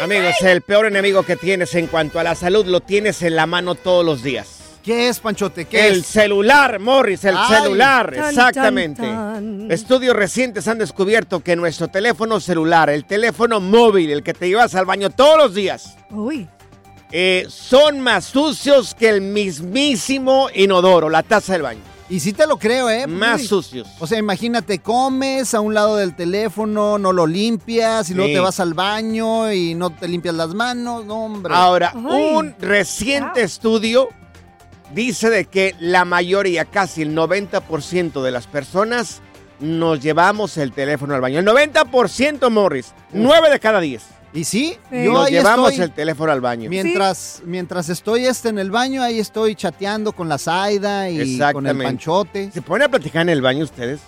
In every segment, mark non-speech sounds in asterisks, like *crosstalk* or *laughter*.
Amigos, el peor enemigo que tienes en cuanto a la salud lo tienes en la mano todos los días. ¿Qué es, Panchote? ¿Qué el es? celular, Morris, el Ay. celular, Tan, exactamente. tan, tan. Estudios recientes han descubierto que nuestro teléfono celular, el teléfono móvil, el que te llevas al baño todos los días, Uy. eh, son más sucios que el mismísimo inodoro, la taza del baño. Y sí te lo creo, ¿eh? Más Uy. sucios. O sea, imagínate, comes a un lado del teléfono, no lo limpias, y luego Sí. te vas al baño y no te limpias las manos. No, hombre. Ahora, Ay. un reciente Wow. estudio dice de que la mayoría, casi el 90% de las personas nos llevamos el teléfono al baño. El 90%, Morris. 9 de cada 10. Y sí, Sí. yo Nos ahí llevamos estoy. el teléfono al baño. Mientras, mientras estoy este en el baño, ahí estoy chateando con la Zaida y con el panchote. ¿Se ponen a platicar en el baño ustedes?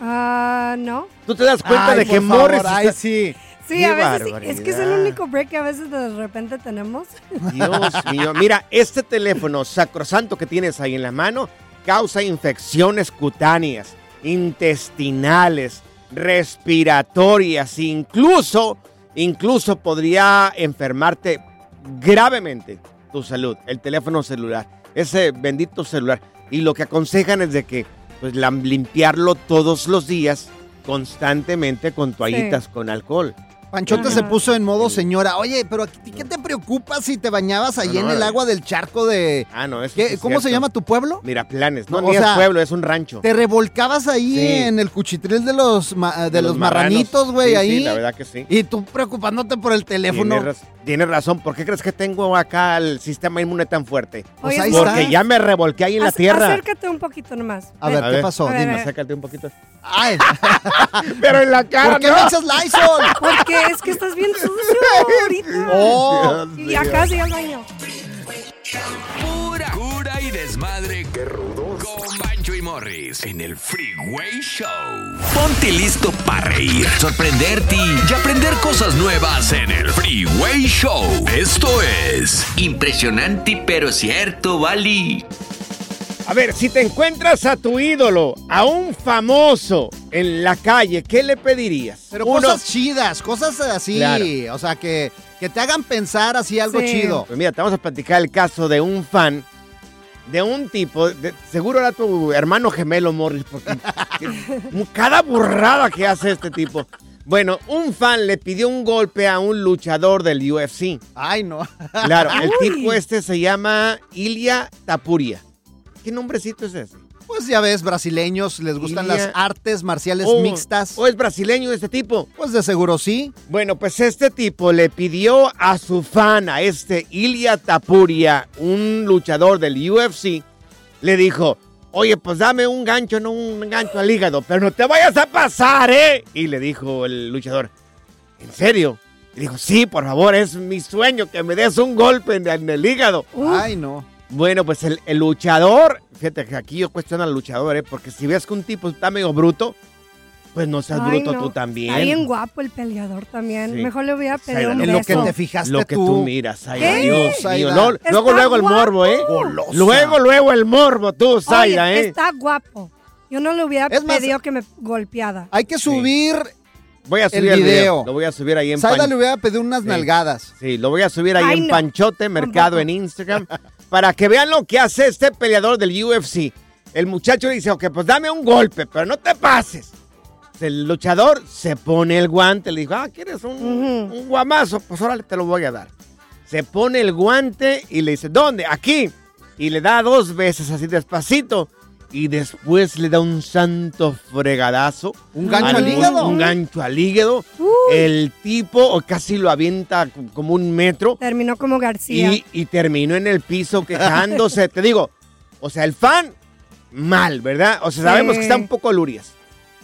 Ah, no. ¿Tú te das cuenta Ay, de que favor, Morris ay, está- sí. Sí, Qué a veces sí. Es que es el único break que a veces de repente tenemos. Dios *laughs* mío, mira, este teléfono sacrosanto que tienes ahí en la mano causa infecciones cutáneas, intestinales, respiratorias, incluso, incluso podría enfermarte gravemente tu salud, el teléfono celular, ese bendito celular. Y lo que aconsejan es de que pues limpiarlo todos los días constantemente con toallitas con alcohol. Panchote Ajá. se puso en modo señora. Oye, pero ¿a ti ¿qué te preocupa si te bañabas ahí No, en el no. agua del charco de... Ah, no, eso ¿Qué- sí es ¿Cómo se llama tu pueblo? Mira, planes. No, No, ni o es pueblo, es un rancho. Te revolcabas ahí Sí. en el cuchitril de los, ma- de los, marranitos, güey, Sí, ahí. Sí, la verdad que sí. Y tú preocupándote por el teléfono. Tienes, raz- tienes razón. ¿Por qué crees que tengo acá el sistema inmune tan fuerte? Pues ahí Porque está. ya me revolqué ahí en la ac- tierra. Acércate un poquito nomás. A ver, A ¿qué ver. pasó? Dime. Acércate un poquito. Ay, *laughs* Pero en la cara, ¿Por qué no. me echas Lysol? *laughs* Porque es que estás bien sucio *laughs* ahorita. Oh, Dios y mío. acá sí al baño. Pura cura y desmadre. ¡Qué rudos! Morris en el Freeway Show. Ponte listo para reír, sorprenderte y aprender cosas nuevas en el Freeway Show. Esto es Impresionante pero cierto, Bali. A ver, si te encuentras a tu ídolo, a un famoso en la calle, ¿qué le pedirías? pero Uno- cosas chidas, cosas así. Claro. O sea, que, que te hagan pensar así algo Sí. chido. Pues mira, te vamos a platicar el caso de un fan de un tipo, de- seguro era tu hermano gemelo, Morris, porque cada burrada que hace este tipo. Bueno, un fan le pidió un golpe a un luchador del UFC. Ay, no. Claro, el *laughs* Uy. tipo este se llama Ilia Tapuria. ¿Qué nombrecito es ese? Pues ya ves, brasileños les gustan las artes marciales Oh, mixtas. ¿O es brasileño este tipo? Pues de seguro sí. Bueno, pues este tipo le pidió a su fan, a este Ilia Tapuria, un luchador del UFC, le dijo, oye, pues dame un gancho, no un gancho al hígado, pero no te vayas a pasar, ¿eh? Y le dijo el luchador, ¿en serio? Y dijo, sí, por favor, es mi sueño que me des un golpe en, en el hígado. Ay, no. Bueno, pues el, el luchador, fíjate que aquí yo cuestiono al luchador, ¿eh? Porque si ves que un tipo está medio bruto, pues no seas Ay, bruto no. tú también. Está bien guapo el peleador también. Sí. Mejor le hubiera pedido Zaira, un En lo que beso. te fijaste Lo que tú. tú miras, Zaira. ¿Qué? Dios. Luego, luego, luego el guapo. morbo, ¿eh? Golosa. Luego, luego el morbo, tú, Oye, ¿eh? está guapo. Yo no le hubiera Es más- pedido que me golpeara. Hay que subir. Voy a el subir el video. video. Lo voy a subir ahí en Saida Pan- le hubiera pedido unas Sí. nalgadas. Sí, lo voy a subir ahí Ay, en no. Panchote Mercado Tampoco. en Instagram *laughs* para que vean lo que hace este peleador del UFC. El muchacho dice, ok, pues dame un golpe, pero no te pases. El luchador se pone el guante, le dijo, ah, ¿quieres un, un guamazo? Pues órale, te lo voy a dar. Se pone el guante y le dice, ¿dónde? Aquí. Y le da dos veces así despacito. Y después le da un santo fregadazo. ¿Un gancho al hígado? Un gancho al hígado. Uy. El tipo casi lo avienta como un metro. Terminó como García. Y, y terminó en el piso quejándose. *laughs* Te digo, o sea, el fan, mal, ¿verdad? O sea, sabemos Sí. que está un poco lurias.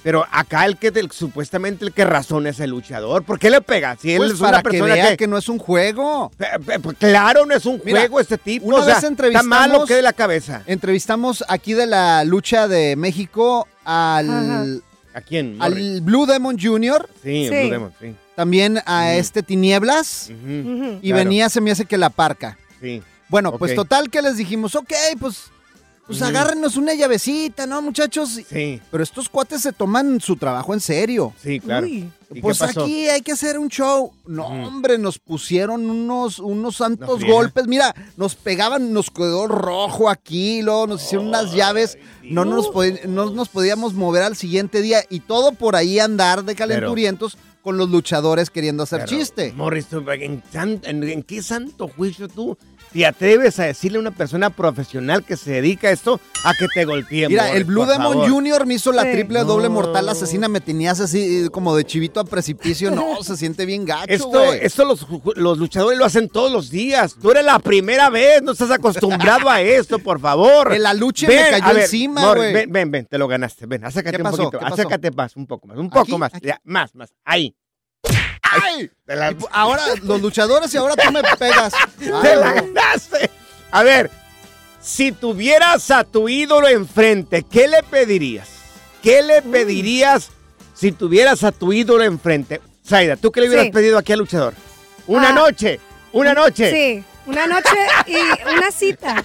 Pero acá el que supuestamente el que razona es el luchador. ¿Por qué le pega? Si él Pues es para una que persona vea que, que... no es un juego. Pe- pe- pues claro, no es un Mira, juego este tipo. una o sea, vez entrevistamos- Está malo que de la cabeza. Entrevistamos aquí de la lucha de México al, Ajá. ¿A quién? Morris? al Blue Demon Jr., Sí, Sí. Blue Demon, sí. también a este Tinieblas, y Claro. venía, se me hace que la parca. Sí. Bueno, pues total que les dijimos, ok, pues, pues agárrenos una llavecita, ¿no, muchachos? Sí, Pero estos cuates se toman su trabajo en serio. sí, claro. Uy. ¿Y Pues qué pasó? aquí hay que hacer un show. No, hombre, nos pusieron unos, unos santos golpes. Mira, nos pegaban, nos quedó rojo aquí, luego nos hicieron unas llaves. No nos, no nos podíamos mover al siguiente día y todo por ahí andar de calenturientos con los luchadores queriendo hacer Pero, chiste. Morris, ¿tú ¿en, san- en- en qué santo juicio tú te atreves a decirle a una persona profesional que se dedica a esto a que te golpee? Mira, Morris, el Blue Demon favor? Jr. me hizo la Sí. triple doble No. mortal asesina, me tenías así eh, como de chivito a precipicio. No, *laughs* se siente bien gacho, Esto, esto los, luchadores lo hacen todos los días. Tú eres la primera vez, no estás acostumbrado a esto, por favor. El aluche me cayó a ver, encima, güey. ven, ven, ven, te lo ganaste. Ven, acércate ¿Qué un poquito. Acércate más, un poco más, un poco ¿Aquí? más. ¿Aquí? Ya, más, más. Ahí. ¡Ay! Te la, Y pu- ahora los luchadores y ahora tú me pegas. *laughs* te la ganaste. A ver, si tuvieras a tu ídolo enfrente, ¿qué le pedirías? ¿Qué le pedirías si tuvieras a tu ídolo enfrente? Zaida, ¿tú qué le hubieras Sí. pedido aquí al luchador? Una Ah. noche, una noche. Sí, una noche y una cita.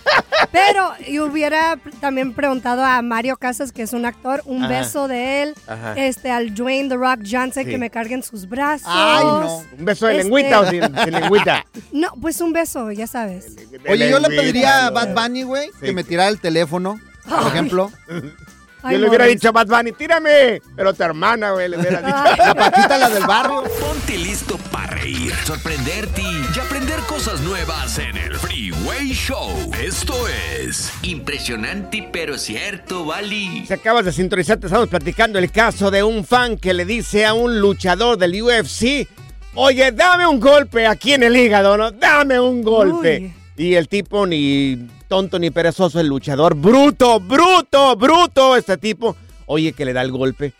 Pero y hubiera también preguntado a Mario Casas, que es un actor, un Ajá. beso de él. Ajá. Este, al Dwayne The Rock Johnson, Sí. que me carguen sus brazos. Ay, no. ¿Un beso de Este- lengüita o sin, sin lengüita? *laughs* No, pues un beso, ya sabes. Oye, yo le pediría a. Bad Bunny, güey, Sí. que me tirara el teléfono, por Ay. ejemplo. *laughs* Ay, Yo le hubiera Morris. dicho a Bad Bunny, tírame. Pero tu hermana, güey, le hubiera dicho. *laughs* La Paquita, la del barrio. Ponte listo para reír, sorprenderte y aprender cosas nuevas en el Freeway Show. Esto es impresionante pero cierto, Bali. Si acabas de sintonizar, te estamos platicando el caso de un fan que le dice a un luchador del UFC, oye, dame un golpe aquí en el hígado, ¿no? Dame un golpe. Y el tipo ni tonto ni perezoso, el luchador, bruto, bruto, bruto, este tipo, oye, que le da el golpe.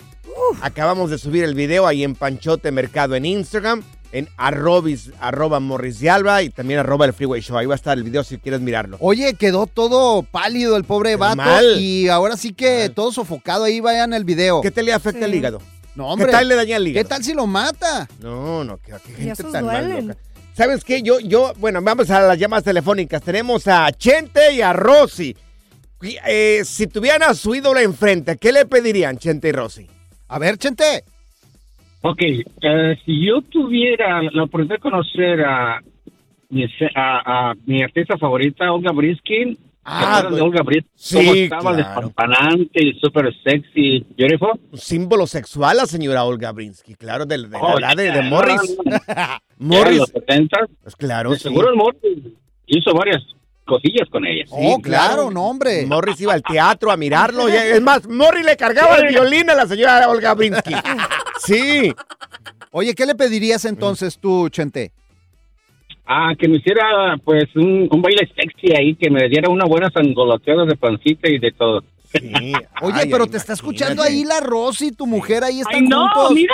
Acabamos de subir el video ahí en Panchote Mercado en Instagram, en arrobis, arroba Morris de Alba y también arroba el Freeway Show. Ahí va a estar el video si quieres mirarlo. Oye, quedó todo pálido el pobre Pero vato. mal. Y ahora sí que Mal. todo sofocado. Ahí vayan el video. ¿Qué te le afecta el hígado? No, hombre. ¿Qué tal le daña el hígado? ¿Qué tal si lo mata? No, no, qué, qué gente tan mal loca. ¿Sabes qué? Yo, yo, bueno, vamos a las llamadas telefónicas. Tenemos a Chente y a Rosy. Y, eh, si tuvieran a su ídolo enfrente, ¿qué le pedirían, Chente y Rosy? A ver, Chente. Ok, eh, si yo tuviera la oportunidad de conocer a mi, a, a mi artista favorita, Olga Briskin, Ah, de Olga Brinsky? sí, ¿Cómo estaba claro. despampanante y súper sexy, beautiful? Un símbolo sexual la señora Olga Brinsky, claro, de, de, Oh, la- de, de. Morris. *laughs* Morris, los 70. pues claro, De sí. seguro el Morris hizo varias cosillas con ella. Sí, Oh, claro, no, hombre. Morris iba al teatro a mirarlo. y- Es más, Morris le cargaba el violín a la señora Olga Brinsky. Sí. Oye, ¿qué le pedirías entonces tú, Chente? Ah, que me hiciera pues un, un baile sexy ahí, que me diera una buena sangoloteada de pancita y de todo. sí. Oye, Ay, pero ay, te está escuchando ahí la Rosy, tu mujer, ahí están ¡Ay, no! juntos. ¡Mira!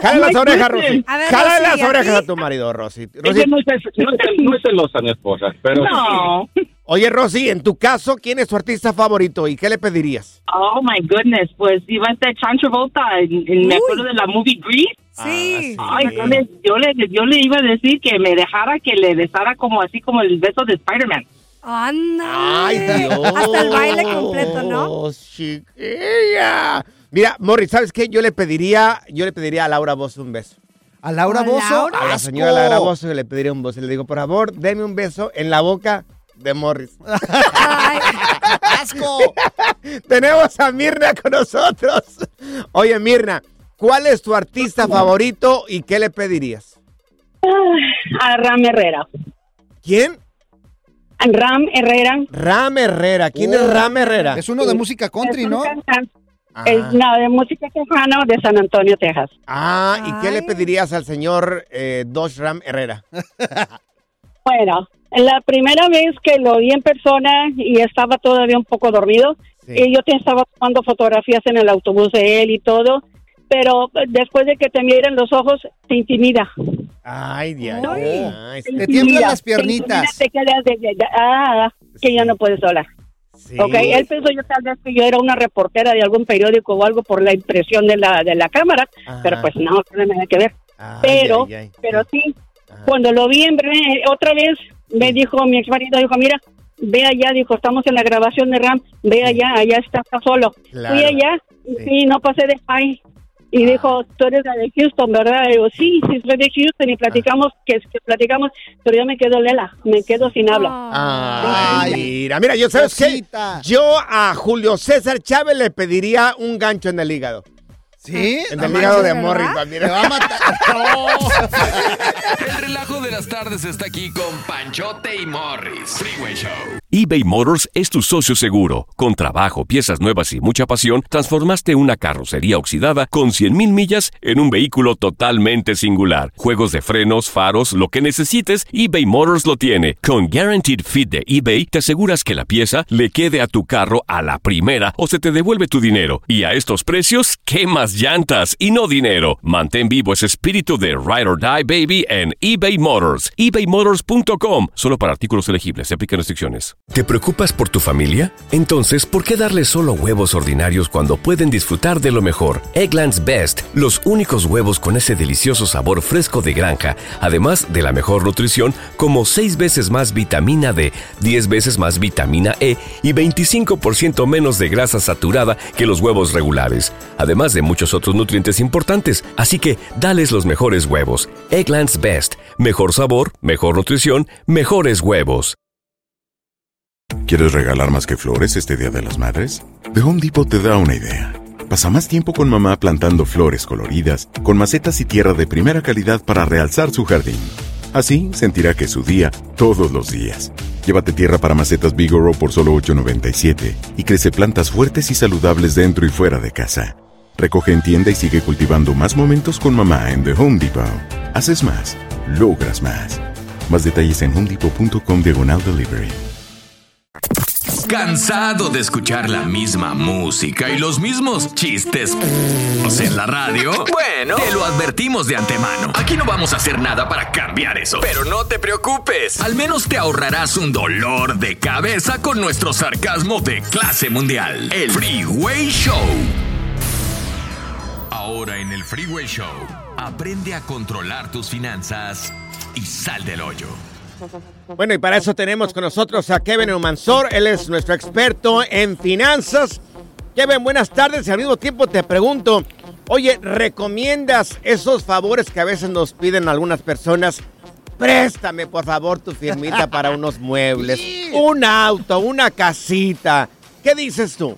Jale *laughs* las my orejas, goodness. Rosy. A ver, Jale Rosy, las ¿y a orejas ti? a tu marido, Rosy. Rosy, Ella no es, no, es, no es celosa, mi esposa, pero... No. Oye, Rosy, en tu caso, ¿quién es tu artista favorito y qué le pedirías? Oh my goodness, pues iba a estar John Travolta, en- en- me acuerdo de la movie Grease. Sí. Ah, Ay, yo le, yo, le, yo le iba a decir que me dejara que le besara como así como el beso de Spider-Man. Anda. Ay, Dios. Hasta el baile completo, ¿no? Chiquilla. Mira, Morris, ¿sabes qué? Yo le pediría, yo le pediría a Laura Bozo un beso. ¿A Laura ¿A Bozo? Laura? A la ¡Asco! señora Laura Bozo le pediría un beso. Le digo, por favor, deme un beso en la boca de Morris. *laughs* Ay, ¡Asco! *laughs* Tenemos a Mirna con nosotros. Oye, Mirna, ¿cuál es tu artista favorito y qué le pedirías? A Ram Herrera. ¿Quién? A Ram Herrera. Ram Herrera. ¿Quién Oh, es Ram Herrera? Es uno de música country, Es un ¿no? cantante, Ah. Es, no, de música tejana de San Antonio, Texas. Ah, ¿y qué le pedirías al señor eh, Dosh Ram Herrera? *laughs* Bueno, la primera vez que lo vi en persona y estaba todavía un poco dormido, Sí. y yo te estaba tomando fotografías en el autobús de él y todo, pero después de que te miren los ojos, te intimida. Ay, Dios. Ay. Te tiemblan las piernitas. Te, intimida, te quedas de, de- de- ah, que ya no puedes hablar. Sí. Ok, él pensó yo tal vez que yo era una reportera de algún periódico o algo por la impresión de la, de la cámara, Ajá. pero pues no, no tiene nada que ver. Ay, pero, ay, ay. pero sí, Ajá. cuando lo vi en breve, otra vez, me dijo mi ex marido, dijo, mira, ve allá, dijo, estamos en la grabación de Ram, ve allá, allá está, está solo. Claro. Fui allá, y Sí. no pasé de ahí. Y dijo, tú eres la de Houston, ¿verdad? Y digo, sí, sí, soy de Houston y platicamos, que, que platicamos, pero yo me quedo lela, me quedo sin habla. Ay, Ay, mira, mira, yo sabes qué? Yo a Julio César Chávez le pediría un gancho en el hígado. ¿Sí? En No el hígado de. Morris también. va a matar. *laughs* El relajo de las tardes está aquí con Panchote y Morris. Freeway Show. eBay Motors es tu socio seguro. Con trabajo, piezas nuevas y mucha pasión, transformaste una carrocería oxidada con 100.000 millas en un vehículo totalmente singular. Juegos de frenos, faros, lo que necesites, eBay Motors lo tiene. Con Guaranteed Fit de eBay, te aseguras que la pieza le quede a tu carro a la primera o se te devuelve tu dinero. Y a estos precios, ¿qué más llantas y no dinero? Mantén vivo ese espíritu de Ride or Die Baby en eBay Motors. ebaymotors.com. Solo para artículos elegibles. Se aplican restricciones. ¿Te preocupas por tu familia? Entonces, ¿por qué darles solo huevos ordinarios cuando pueden disfrutar de lo mejor? Eggland's Best, los únicos huevos con ese delicioso sabor fresco de granja, además de la mejor nutrición, como 6 veces más vitamina D, 10 veces más vitamina E y 25% menos de grasa saturada que los huevos regulares, además de muchos otros nutrientes importantes. Así que, dales los mejores huevos. Eggland's Best, mejor sabor, mejor nutrición, mejores huevos. ¿Quieres regalar más que flores este Día de las Madres? The Home Depot te da una idea. Pasa más tiempo con mamá plantando flores coloridas, con macetas y tierra de primera calidad para realzar su jardín. Así sentirá que es su día todos los días. Llévate tierra para macetas Bigoro por solo $8.97 y crece plantas fuertes y saludables dentro y fuera de casa. Recoge en tienda y sigue cultivando más momentos con mamá en The Home Depot. Haces más, logras más. Más detalles en homedepot.com diagonal delivery. ¿Cansado de escuchar la misma música y los mismos chistes en la radio? Bueno, te lo advertimos de antemano. Aquí no vamos a hacer nada para cambiar eso. Pero no te preocupes. Al menos te ahorrarás un dolor de cabeza con nuestro sarcasmo de clase mundial. El Freeway Show. Ahora en el Freeway Show, aprende a controlar tus finanzas y sal del hoyo. Bueno, y para eso tenemos con nosotros a Kevin Humansor. Él es nuestro experto en finanzas. Kevin, buenas tardes. Y al mismo tiempo te pregunto, oye, ¿recomiendas esos favores que a veces nos piden algunas personas préstame por favor tu firmita para unos muebles, un auto, una casita. ¿Qué dices tú?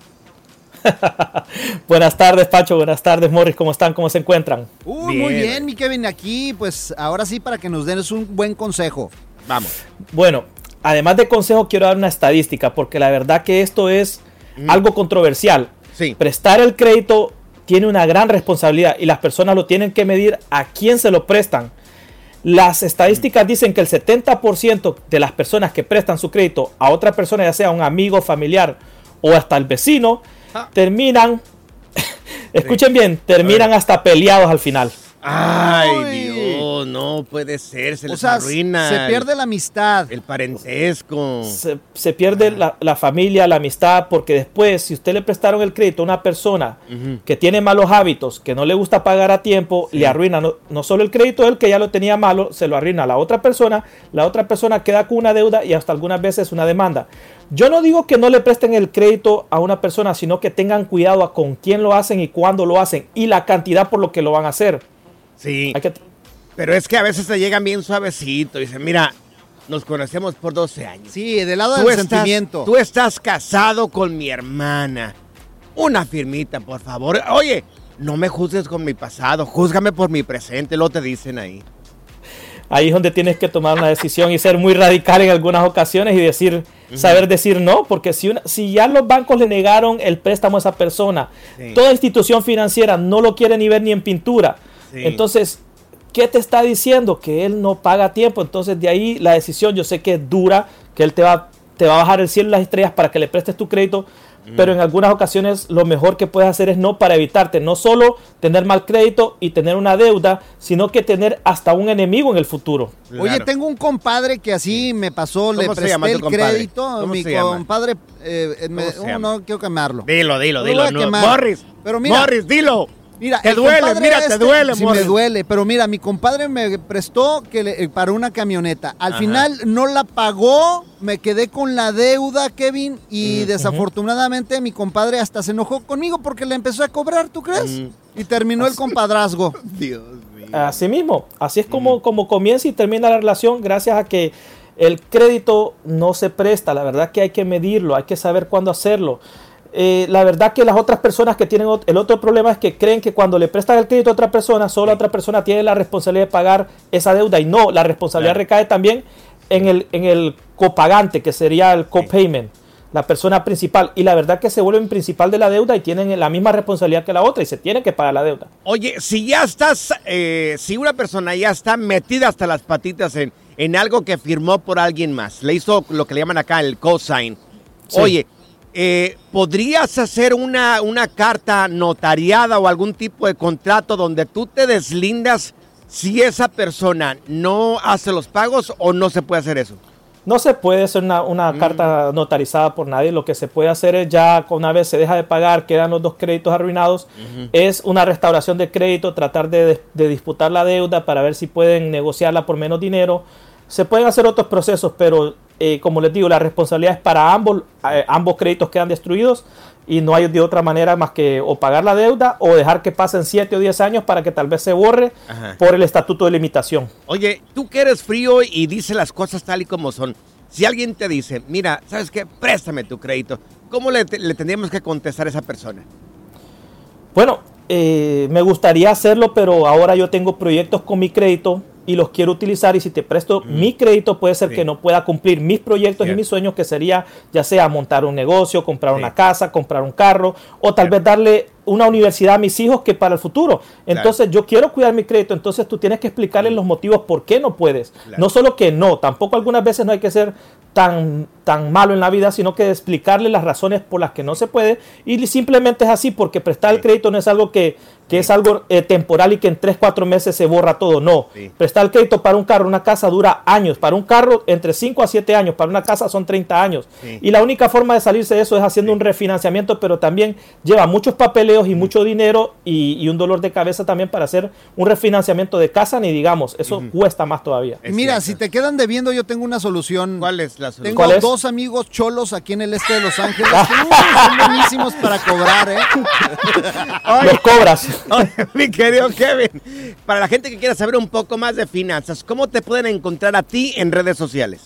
*laughs* Buenas tardes, Pacho. Buenas tardes, Morris. ¿Cómo están? ¿Cómo se encuentran? Uy, muy bien, mi Kevin. Aquí, pues ahora sí, para que nos den un buen consejo. Vamos. Bueno, además de consejo, quiero dar una estadística, porque la verdad que esto es Mm. algo controversial. Sí. Prestar el crédito tiene una gran responsabilidad y las personas lo tienen que medir a quién se lo prestan. Las estadísticas dicen que el 70% de las personas que prestan su crédito a otra persona, ya sea un amigo, familiar o hasta el vecino, Ah. terminan, *laughs* escuchen bien, terminan hasta peleados al final. Ay. Dios, no puede ser, se O les sea, arruina. se pierde la amistad. el parentesco. se, se pierde la, la familia, la amistad, porque después, si usted le prestaron el crédito a una persona que tiene malos hábitos, que no le gusta pagar a tiempo, le arruina no, no solo el crédito él que ya lo tenía malo, se lo arruina a la otra persona, la otra persona queda con una deuda y hasta algunas veces una demanda. Yo no digo que no le presten el crédito a una persona, sino que tengan cuidado a con quién lo hacen y cuándo lo hacen y la cantidad por lo que lo van a hacer. Sí, Hay que, pero es que a veces te llegan bien suavecito. Dicen, mira, nos conocemos por 12 años. Sí, del lado tú, del estás, sentimiento. tú estás casado con mi hermana. Una firmita, por favor. Oye, no me juzgues con mi pasado, júzgame por mi presente, lo te dicen ahí. Ahí es donde tienes que tomar una decisión y ser muy radical en algunas ocasiones y decir, saber decir no, porque si, una- si ya los bancos le negaron el préstamo a esa persona, Sí. toda institución financiera no lo quiere ni ver ni en pintura. Sí. Entonces, ¿qué te está diciendo? Que él no paga tiempo. Entonces, de ahí la decisión, yo sé que es dura, que él te va, te va a bajar el cielo y las estrellas para que le prestes tu crédito. Pero en algunas ocasiones lo mejor que puedes hacer es no para evitarte no solo tener mal crédito y tener una deuda, sino que tener hasta un enemigo en el futuro. Oye, tengo un compadre que así me pasó, le ¿Cómo se presté llama el crédito. ¿Cómo Mi se llama? compadre, eh, me- ¿Cómo se oh, llama? no quiero quemarlo. Dilo, dilo, dilo. no. Morris, Pero mira- Morris, dilo. Mira, te el duele, mira, te este- duele, sí me duele, pero mira, mi compadre me prestó que le- eh, para una camioneta. Al Ajá. final no la pagó, me quedé con la deuda, Kevin, y desafortunadamente mi compadre hasta se enojó conmigo porque le empezó a cobrar, ¿tú crees? Y terminó el compadrazgo. *laughs* Dios mío. Así mismo, así es como, como comienza y termina la relación gracias a que el crédito no se presta. La verdad que hay que medirlo, hay que saber cuándo hacerlo. Eh, la verdad que las otras personas que tienen el otro problema es que creen que cuando le prestan el crédito a otra persona, solo la otra persona tiene la responsabilidad de pagar esa deuda y no, la responsabilidad Claro. recae también en el, en el copagante, que sería el copayment, la persona principal. Y la verdad que se vuelven principal de la deuda y tienen la misma responsabilidad que la otra y se tiene que pagar la deuda. Oye, si ya estás, eh, si una persona ya está metida hasta las patitas en, en algo que firmó por alguien más, le hizo lo que le llaman acá el cosign. Sí. Oye, eh, ¿podrías hacer una, una carta notariada o algún tipo de contrato donde tú te deslindas si esa persona no hace los pagos o no se puede hacer eso? No se puede hacer una, una Mm. carta notarizada por nadie. Lo que se puede hacer es ya, una vez se deja de pagar, quedan los dos créditos arruinados, es una restauración de crédito, tratar de, de disputar la deuda para ver si pueden negociarla por menos dinero. Se pueden hacer otros procesos, pero eh, como les digo, la responsabilidad es para ambos. eh, ambos créditos quedan destruidos y no hay de otra manera más que o pagar la deuda o dejar que pasen 7 o 10 años para que tal vez se borre Ajá. por el estatuto de limitación. Oye, tú que eres frío y dices las cosas tal y como son. Si alguien te dice, mira, ¿sabes qué? Préstame tu crédito. ¿Cómo le, le tendríamos que contestar a esa persona? Bueno, eh, me gustaría hacerlo, pero ahora yo tengo proyectos con mi crédito y los quiero utilizar y si te presto mi crédito puede ser Sí. que no pueda cumplir mis proyectos y mis sueños que sería ya sea montar un negocio, comprar Sí. una casa, comprar un carro o tal vez darle una universidad a mis hijos que para el futuro. Entonces yo quiero cuidar mi crédito, entonces tú tienes que explicarles los motivos por qué no puedes. Claro. No solo que no, tampoco algunas veces no hay que ser tan, tan malo en la vida, sino que explicarle las razones por las que no se puede y simplemente es así porque prestar el crédito no es algo que, que es algo eh, temporal y que en 3, 4 meses se borra todo, no. Sí. Prestar el crédito para un carro, una casa dura años, para un carro entre 5 a 7 años, para una casa son 30 años. Sí. Y la única forma de salirse de eso es haciendo un refinanciamiento, pero también lleva muchos papeleos y mucho dinero y, y un dolor de cabeza también para hacer un refinanciamiento de casa, ni digamos, eso cuesta más todavía. Mira, si te quedan debiendo, yo tengo una solución. ¿Cuál es la solución? Tengo ¿Cuál es? dos amigos cholos aquí en el este de Los Ángeles. *laughs* que, uh, son buenísimos para cobrar, ¿eh? Los cobras. *laughs* Oye, *laughs* mi querido Kevin, para la gente que quiera saber un poco más de finanzas, ¿cómo te pueden encontrar a ti en redes sociales?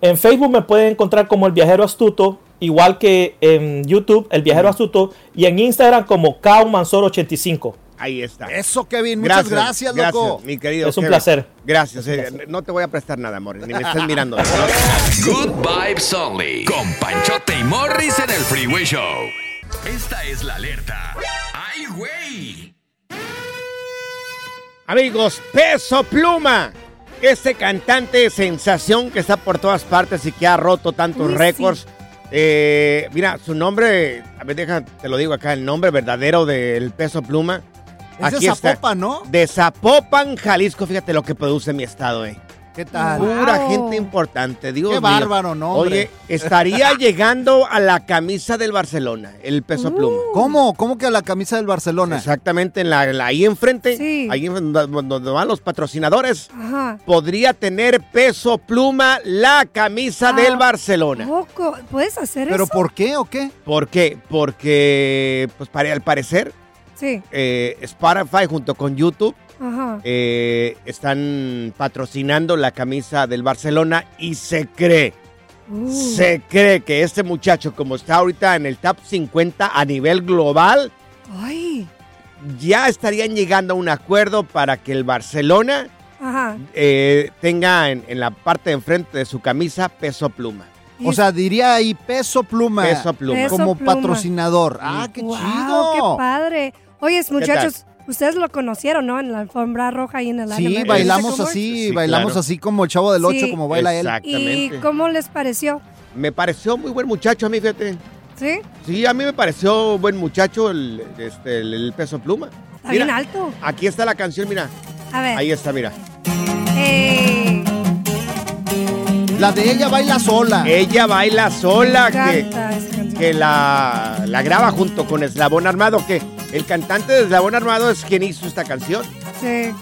En Facebook me pueden encontrar como El Viajero Astuto, igual que en YouTube, El Viajero Astuto, y en Instagram como Mansor85. Ahí está. Eso, Kevin. Muchas gracias, loco. mi querido. Es un Kevin. placer. Gracias. eh, No te voy a prestar nada, amor, ni me estés mirando. *laughs* Good vibes only. Con Panchote y Morris en el Freeway Show. Esta es la alerta. ¡Ay, güey! Amigos, Peso Pluma. Este cantante sensación que está por todas partes y que ha roto tantos Uy, sí. récords. Eh, mira, su nombre, a ver, deja, te lo digo acá, el nombre verdadero del Peso Pluma. Es de Zapopan, ¿no? De Zapopan, Jalisco. Fíjate lo que produce mi estado, eh. ¿Qué tal? Pura Wow. gente importante, Dios Qué mío. bárbaro, ¿no, hombre? Oye, estaría *laughs* llegando a la camisa del Barcelona, el Peso Pluma. ¿Cómo? ¿Cómo que a la camisa del Barcelona? Exactamente, en la, la- ahí enfrente, Sí. ahí donde, donde van los patrocinadores, Ajá. podría tener peso pluma la camisa Ah. del Barcelona. Poco. ¿Puedes hacer ¿Pero eso? por qué o qué? ¿Por qué? Porque, pues para, al parecer, Sí. eh, Spotify junto con YouTube Ajá. eh, están patrocinando la camisa del Barcelona y se cree, Uh. se cree que este muchacho, como está ahorita en el top 50 a nivel global, Ay. ya estarían llegando a un acuerdo para que el Barcelona Ajá. eh, tenga en, en la parte de enfrente de su camisa peso pluma. O sea, diría ahí peso pluma. Peso pluma. Peso Como pluma. patrocinador. Ah, qué Wow, chido. qué padre. Oye, muchachos, ustedes lo conocieron, ¿no? En la alfombra roja ahí en el Sí, Anime. bailamos así, Sí, bailamos claro. así como el chavo del 8, Sí. como baila él. ¿Y Exactamente. cómo les pareció? Me pareció muy buen muchacho a mí, fíjate. ¿Sí? Sí, a mí me pareció buen muchacho el, este, el, el peso pluma. Está bien alto. Aquí está la canción, mira. A ver. Ahí está, mira. Eh, La de ella baila sola. Ella baila sola, me que, encanta esa canción. que la, la graba junto con Eslabón Armado, que el cantante de Eslabón Armado es quien hizo esta canción. Sí.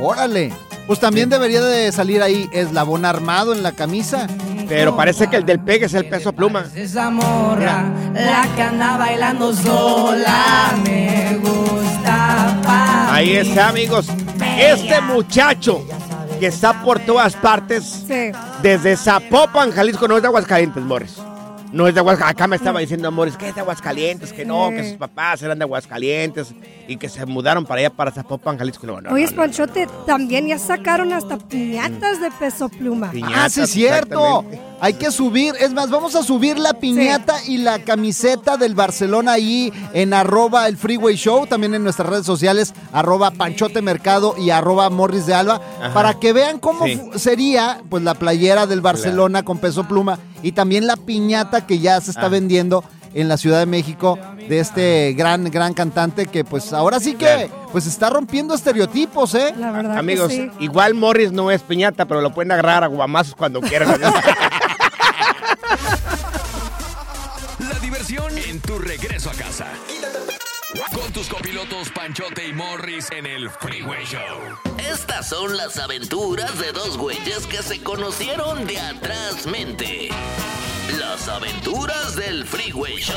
Órale. Pues también debería de salir ahí eslabón armado en la camisa. Pero parece que el del pegue es el peso pluma. Esa morra, la que anda bailando sola, me gusta Ahí está, amigos. Este muchacho que está por todas partes, Sí. desde Zapopan, Jalisco, no es de Aguascalientes, Morris. No es de Aguascalientes. Acá me estaba diciendo Morris que es de Aguascalientes, que no, que sus papás eran de Aguascalientes y que se mudaron para allá, para Zapopan, Jalisco. No, no, Oye, no, no. Panchote, también ya sacaron hasta piñatas de peso pluma. Ah, Piñatas, sí, es cierto. Hay que subir. Es más, vamos a subir la piñata y la camiseta del Barcelona ahí en arroba el Freeway Show. También en nuestras redes sociales, arroba Panchote Mercado y arroba Morris de Alba. Ajá. Para que vean cómo Sí. sería pues la playera del Barcelona con peso pluma. Y también la piñata que ya se está Ah. vendiendo en la Ciudad de México de este gran, gran cantante que pues ahora sí que pues está rompiendo estereotipos, ¿eh? La verdad Amigos, que sí. igual Morris no es piñata, pero lo pueden agarrar a guamazos cuando quieran. *laughs* La diversión en tu regreso a casa. Con tus copilotos Panchote y Morris en el Freeway Show. Estas son las aventuras de dos güeyes que se conocieron de atrás mente. Las aventuras del Freeway Show.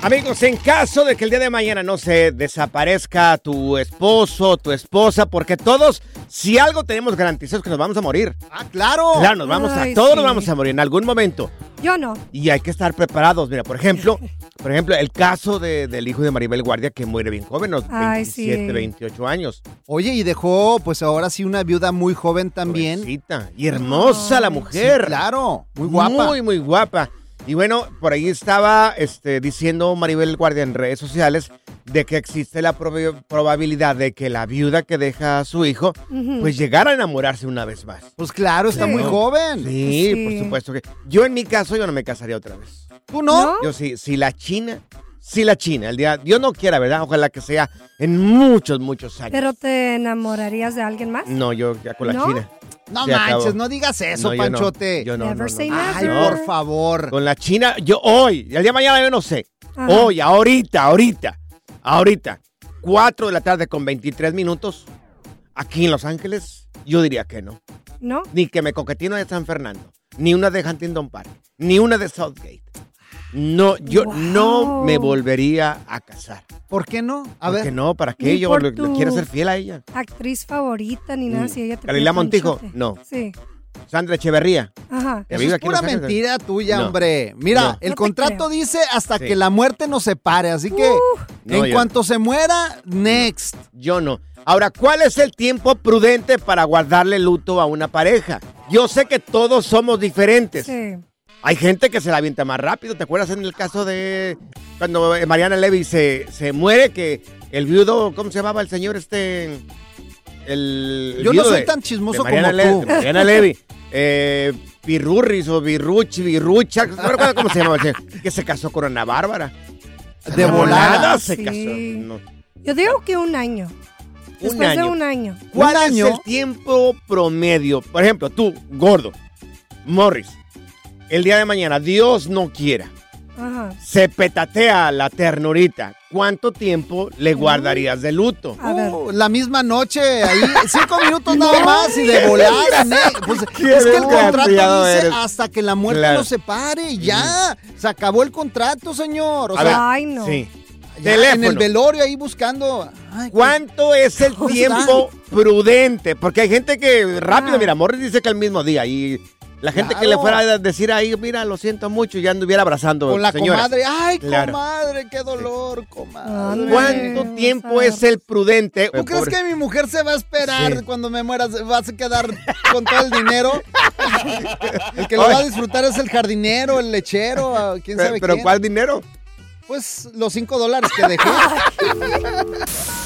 Amigos, en caso de que el día de mañana no se desaparezca tu esposo, tu esposa, porque todos, si algo tenemos garantizado es que nos vamos a morir. Ah, claro. Claro, nos vamos Ay, a todos sí. nos vamos a morir en algún momento. Yo no. Y hay que estar preparados. Mira, por ejemplo, *laughs* por ejemplo, el caso de- del hijo de Maribel Guardia que muere bien joven, a los Ay, 27, sí. 28 años. Oye, y dejó, pues ahora sí, una viuda muy joven también. Pobrecita. Y hermosa la Sí, mujer. claro, muy guapa. Muy, muy guapa. Y bueno, por ahí estaba este, diciendo Maribel Guardia en redes sociales de que existe la prob- probabilidad de que la viuda que deja a su hijo, pues llegara a enamorarse una vez más. Pues claro, está Sí. muy joven. Sí, Sí. por supuesto que. Yo en mi caso, yo no me casaría otra vez. ¿Tú no? ¿No? Yo sí, si la China, si la China, el día, Dios no quiera, ¿verdad? Ojalá que sea en muchos, muchos años. ¿Pero te enamorarías de alguien más? No, yo ya con la ¿No? China. No Se acabó. manches, no digas eso, No, yo no. Panchote. Yo no, Never no, no, say no. Ay, por favor. Con la China, yo hoy, el día de mañana yo no sé. Ajá. Hoy, ahorita, ahorita, ahorita, 4 de la tarde con 23 minutos, aquí en Los Ángeles, yo diría que no. ¿No? Ni que me coquetee una de San Fernando, ni una de Huntington Park, ni una de Southgate. No, yo Wow. no me volvería a casar. ¿Por qué no? A ¿Por ver. qué no? ¿Para qué? Ni Yo por le, quiero ser fiel a ella. Actriz favorita ni nada, si ella te Galilea Montijo, no. Sí. Sandra Echeverría. Ajá. Eso es pura mentira tuya, No. hombre. Mira, No. el No contrato creo. dice hasta Sí. que la muerte nos separe, así que No, en cuanto se muera, next. Yo no. Ahora, ¿cuál es el tiempo prudente para guardarle luto a una pareja? Yo sé que todos somos diferentes. Sí. Hay gente que se la avienta más rápido. ¿Te acuerdas en el caso de cuando eh, Mariana Levy se, se muere? Que el viudo, ¿cómo se llamaba el señor este? El, el Yo no soy de- tan chismoso de Mariana como Le- tú. de Mariana Levy. Eh, Pirurris o Birruchi, Birrucha, no recuerdo cómo se llamaba, el señor, que se casó con Ana Bárbara. De volada. se Sí. casó. No. Yo digo que un año. Un Después de año. un año. ¿Cuál Un es el tiempo promedio? Por ejemplo, tú, gordo, Morris, el día de mañana, Dios no quiera, Ajá. se petatea la ternurita. ¿Cuánto tiempo le guardarías de luto? A ver. Uh, la misma noche, ahí, cinco minutos nada más y de volada, ne- Pues, es que el contrato dice eres. hasta que la muerte Claro. nos separe y ya. Se acabó el contrato, señor. O sea, Ay, no. Sí. ya en el velorio ahí buscando. Ay, ¿Cuánto es el ¿Cómo tiempo prudente? Porque hay gente que rápido, Ah. mira, Morris dice que el mismo día y la gente que le fuera a decir ahí, mira, lo siento mucho, ya anduviera abrazando. Con la señoras. comadre. Ay, Claro. comadre, qué dolor, comadre. ¿Cuánto tiempo es el prudente? ¿Tú crees que mi mujer se va a esperar Sí. cuando me muera? ¿Se ¿Vas a quedar con todo el dinero? *laughs* El que lo va a disfrutar es el jardinero, el lechero, quién Pero, sabe pero quién. ¿cuál dinero? Pues los cinco dólares que dejé. *laughs*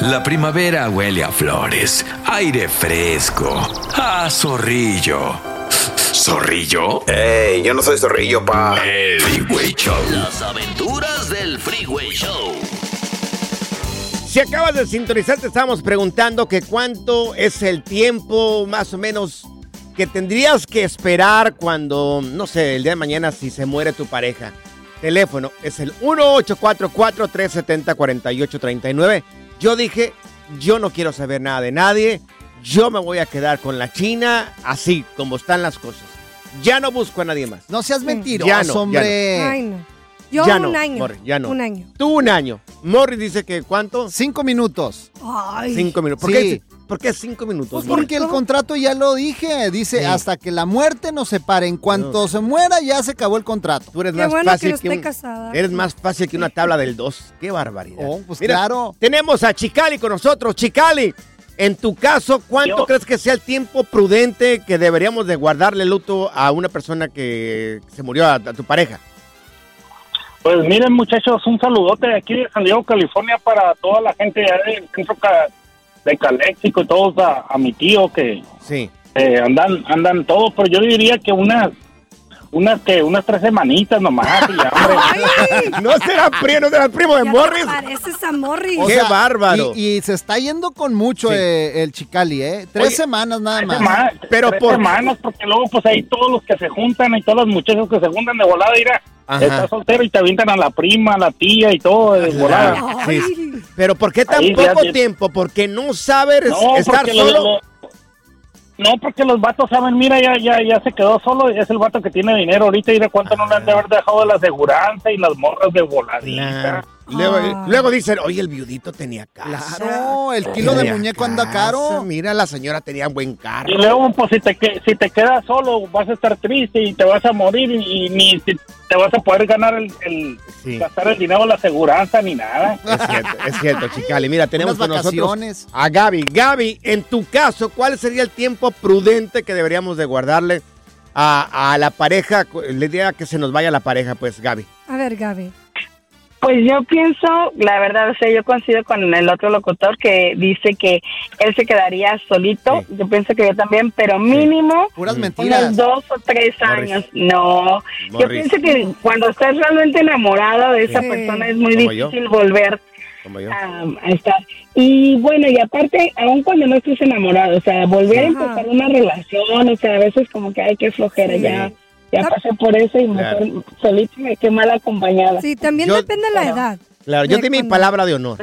La primavera huele a flores, aire fresco, a zorrillo. ¿Zorrillo? ¡Ey! Yo no soy zorrillo, pa. El Freeway Show. Las aventuras del Freeway Show. Si acabas de sintonizar, te estábamos preguntando que cuánto es el tiempo más o menos que tendrías que esperar cuando, no sé, el día de mañana si se muere tu pareja. Teléfono es el 1844-370-4839. Yo dije, yo no quiero saber nada de nadie. Yo me voy a quedar con la China así como están las cosas. Ya no busco a nadie más. No seas mentiroso, Ya no, ya no. hombre. Ay, no. Yo Ya un no, año. Morris, ya no. Un año. Tú un año. Morris dice que ¿cuánto? Cinco minutos. Ay. Cinco minutos. ¿Por, Sí. qué, ¿Por qué cinco minutos? Pues porque el contrato ya lo dije. Dice Sí. hasta que la muerte nos separe. En cuanto se muera, ya se acabó el contrato. Tú eres Qué más bueno que fácil no que, estoy un- casada. Eres más fácil que una tabla del 2. Qué barbaridad. Oh, pues Mira, claro. Tenemos a Chicali con nosotros. Chicali, en tu caso, ¿cuánto Yo- crees que sea el tiempo prudente que deberíamos de guardarle luto a una persona que se murió, a, a tu pareja? Pues miren muchachos, un saludote de aquí de San Diego, California para toda la gente allá del centro de Caléxico y todos a, a mi tío que Sí. eh, andan andan todos, pero yo diría que unas unas que unas tres semanitas nomás y ya. *laughs* *laughs* No será primo, no será primo de Ya Morris. pareces a Morris. O Qué sea, bárbaro. Y, y se está yendo con mucho Sí. eh, el Chicali, ¿eh? Tres Oye, semanas nada Tres más. semanas, Pero tres por- semanas, porque luego pues ahí todos los que se juntan y todos los muchachos que se juntan de volada ir a, Ajá. Estás soltero y te avientan a la prima, a la tía y todo de volada. Sí, sí. Pero ¿por qué tan Ahí ya poco te- tiempo? Porque no sabes No, estar lo- solo. lo- no, porque los vatos saben, mira, ya, ya, ya se quedó solo, es el vato que tiene dinero ahorita y de cuánto no le han de haber dejado la aseguranza y las morras de voladita. Luego, Ah. luego dicen, oye, el viudito tenía casa. Claro, el kilo de muñeco anda casa, caro. Mira, la señora tenía buen carro. Y luego, pues, si te, si te quedas solo, vas a estar triste y te vas a morir y, y ni si te vas a poder ganar el, el- gastar el dinero la aseguranza ni nada. Es cierto, es cierto, Chicali. Mira, tenemos con nosotros vacaciones. a Gaby. Gaby, en tu caso, ¿cuál sería el tiempo prudente que deberíamos de guardarle a, a la pareja? La idea que se nos vaya la pareja, pues, Gaby. A ver, Gaby. Pues yo pienso, la verdad, o sea, yo coincido con el otro locutor que dice que él se quedaría solito. Yo pienso que yo también, pero mínimo Puras unos mentiras. dos o tres Morris. años. No, yo pienso que cuando estás realmente enamorado de esa Sí. persona es muy Como yo. difícil volver a, a estar. Y bueno, y aparte, aun cuando no estés enamorado, o sea, volver a empezar una relación, o sea, a veces como que hay que flojera Sí. ya. Ya pasé por eso y mejor solito me quedé mal acompañada. Sí, también Yo- depende de la edad. Claro, yo De di mi palabra de honor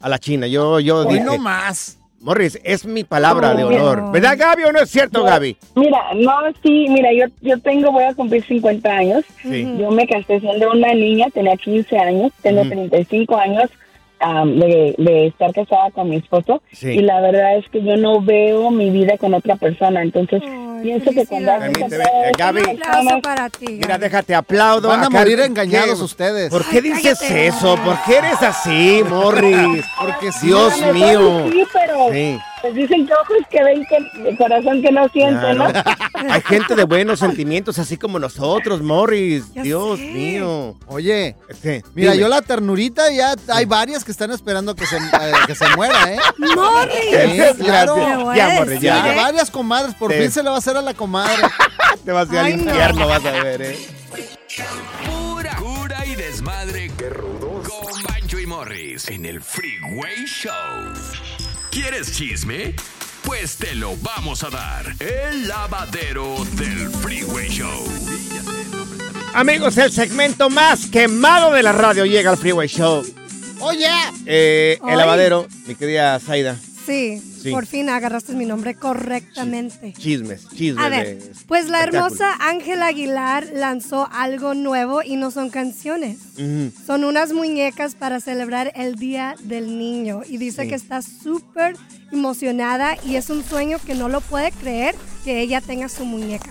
a la China. Yo, yo Hoy dije, no más. Morris, es mi palabra de No. honor. ¿Verdad, Gaby, o no es cierto, No, Gaby? Mira, no, sí, mira, yo, yo tengo, voy a cumplir 50 años. Sí. Yo me casé siendo una niña, tenía 15 años, tengo Ujú. 35 años am, de, de estar casada con mi esposo. Sí. Y la verdad es que yo no veo mi vida con otra persona. Entonces, pienso que cuando Permíteme, eh, Gaby. nada Aplauso para ti. Mira, déjate aplaudo. Van a Acá- morir engañados ¿Qué? ustedes. ¿Por qué Ay, dices cállate. eso? ¿Por qué eres así, *laughs* Morris? Porque. Dios mío. Sí, pero Sí. Pues dicen que ojos que ven, que de corazón que no sienten, Claro. ¿no? *laughs* Hay gente de buenos sentimientos, así como nosotros, Morris. Ya Dios sé. mío. Oye, Este, mira, dime. yo la ternurita ya hay varias que están esperando que se, eh, que se muera, ¿eh? Morris. Sí, claro. Ya, Morris, ya, ¿eh? varias comadres, por Sí. fin se le va a hacer a la comadre. *laughs* Te vas a ir al Ay, no. infierno, vas a ver, ¿eh? Pura cura y desmadre. Qué rudos. Con Bancho y Morris en el Freeway Show. ¿Quieres chisme? Pues te lo vamos a dar. El lavadero del Freeway Show. Amigos, el segmento más quemado de la radio llega al Freeway Show. Oye, Eh, el lavadero, mi querida Zaida. Sí, Sí. por fin agarraste mi nombre correctamente. Chismes, chismes. A ver, de pues la hermosa Ángela Aguilar lanzó algo nuevo y no son canciones. Son unas muñecas para celebrar el Día del Niño y dice Sí. que está súper emocionada y es un sueño que no lo puede creer que ella tenga su muñeca.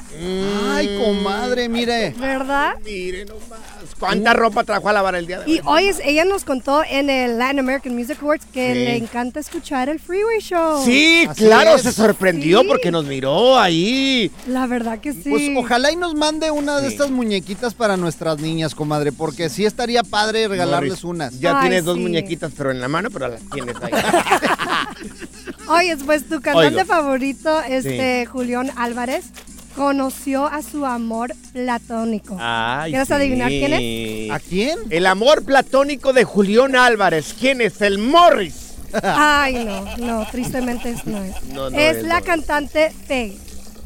ay, comadre, mire. ¿Verdad? Mire nomás. ¿Cuánta ropa trajo a lavar el día de hoy? Y hoy es- ella nos contó en el Latin American Music Awards que Sí. le encanta escuchar el Freeway Show. Sí, Así claro, es. se sorprendió Sí. porque nos miró ahí. La verdad que sí. Pues ojalá y nos mande una de Sí. estas muñequitas para nuestras niñas, comadre, porque sí estaría padre regalarles Morris, unas. Ya Ay, tienes dos muñequitas, pero en la mano, pero las tienes ahí. *laughs* Oye, pues tu cantante Oigo. favorito, este Julián Álvarez, conoció a su amor platónico. Ay, ¿Quieres adivinar quién es? ¿A quién? El amor platónico de Julián Álvarez. ¿Quién es? El Morris. Ay, no, no, tristemente es- no es. No, no es es, la no. cantante Faye.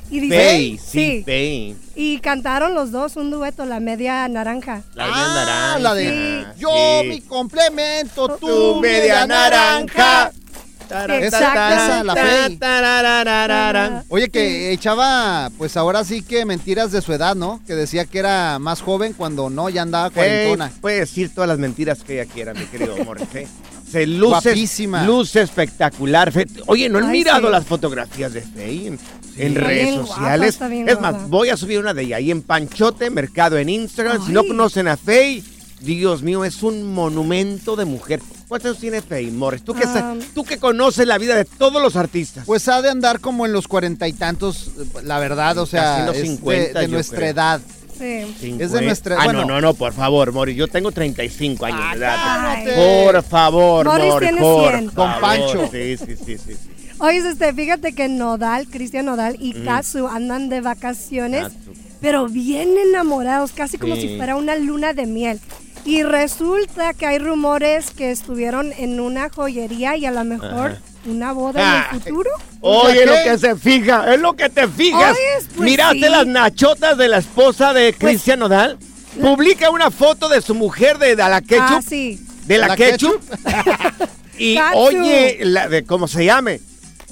Y dice, Faye, sí, Faye. Y cantaron los dos un dueto, La Media Naranja. La Ah, media naranja. la de Sí. Yo, sí. mi complemento, tu, Tu media naranja. Exacto. La. Oye, que echaba, pues ahora sí que mentiras de su edad, ¿no? Que decía que era más joven cuando no, ya andaba Faye cuarentona. puede decir todas las mentiras que ella quiera, mi querido Morris. ¿eh? Se luce, Guapísima. luce espectacular. Oye, ¿no han Ay, mirado sí. las fotografías de Faye en, en Está redes bien guapa, sociales? está bien es guapa. más, voy a subir una de ella ahí en Panchote, Mercado en Instagram. Si no conocen a Faye, Dios mío, es un monumento de mujer. ¿Cuántos años tiene Faye, Morris? ¿Tú que, Um, tú que conoces la vida de todos los artistas. Pues ha de andar como en los cuarenta y tantos, la verdad, o sea, los es de- 50, de, nuestra creo. edad. Sí. Es de nuestra- Ah, bueno. no, no, no, por favor, Morris. Yo tengo 35 años de edad. Por favor, Morris Morris, tiene por 100. Con. Pancho. Sí, sí, sí, sí. sí. Oye, este, fíjate que Nodal, Cristian Nodal y Mm. Kazu andan de vacaciones, pero bien enamorados, casi como Sí. si fuera una luna de miel. Y resulta que hay rumores que estuvieron en una joyería y a lo mejor Ajá. Una boda Ah, en el futuro. Oye, ¿qué? lo que se fija, es lo que te fijas. Oye, pues ¿Miraste sí. las nachotas de la esposa de Cristian Nodal? publica una foto de su mujer de, de la ketchup. Ah, sí. De la, ¿La ketchup. *laughs* y Katsu. oye, la, de cómo se llame.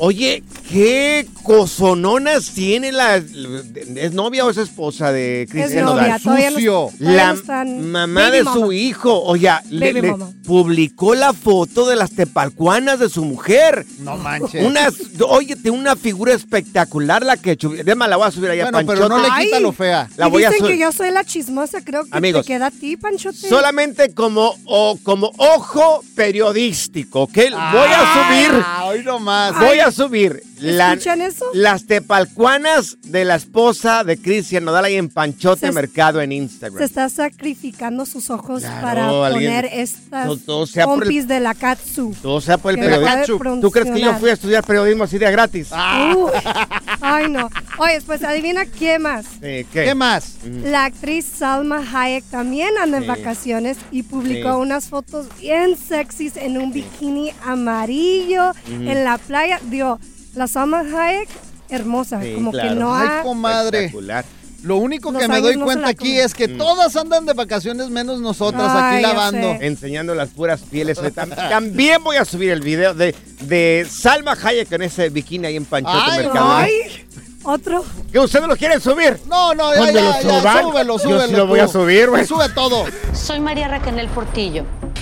Oye, qué cosononas tiene la. ¿Es novia o es esposa de Cristian novia, Nodal? todavía todavía La están- mamá Baby de mama. su hijo, oye, le, le publicó la foto de las tepalcuanas de su mujer. No manches. Unas, oye, tiene una figura espectacular la que Además, la voy a subir ahí a Bueno, pero no le quita Ay. lo fea. La voy a dicen que yo soy la chismosa, creo que Amigos, te queda a ti, Panchote. Solamente como, o, como ojo periodístico, ¿ok? voy a subir, Ah, hoy nomás. voy a subir la- ¿Escuchan eso? las tepalcuanas de la esposa de Cristian Nodal ahí en Panchote Se- Mercado en Se Instagram. está sacrificando sus ojos Claro, para alguien- poner estas Todo- todo sea por el- pompis de la Katsu. Todo sea por el periodismo. ¿Tú crees que yo fui a estudiar periodismo así de gratis? Uh, ay, no. Oye, pues adivina quién más. Sí, ¿Qué más? La actriz Salma Hayek también anda en Sí. vacaciones y publicó Sí. unas fotos bien sexys en un bikini amarillo en la playa. Digo, la Salma Hayek, hermosa, Sí, como claro. que no Ay, ha... comadre. Lo único Los que me doy no cuenta aquí es que Mm. todas andan de vacaciones menos nosotras Ay, aquí lavando. Enseñando las puras pieles. Eh, tam- También voy a subir el video de, de Salma Hayek en ese bikini ahí en Panchote Mercado. Ay, otro. ¿Que ustedes lo quieren subir? No, no, ya, ya, lo ya, suban, súbelo, yo súbelo. sí lo voy a subir, güey. Sube todo. Soy María Raquel Portillo.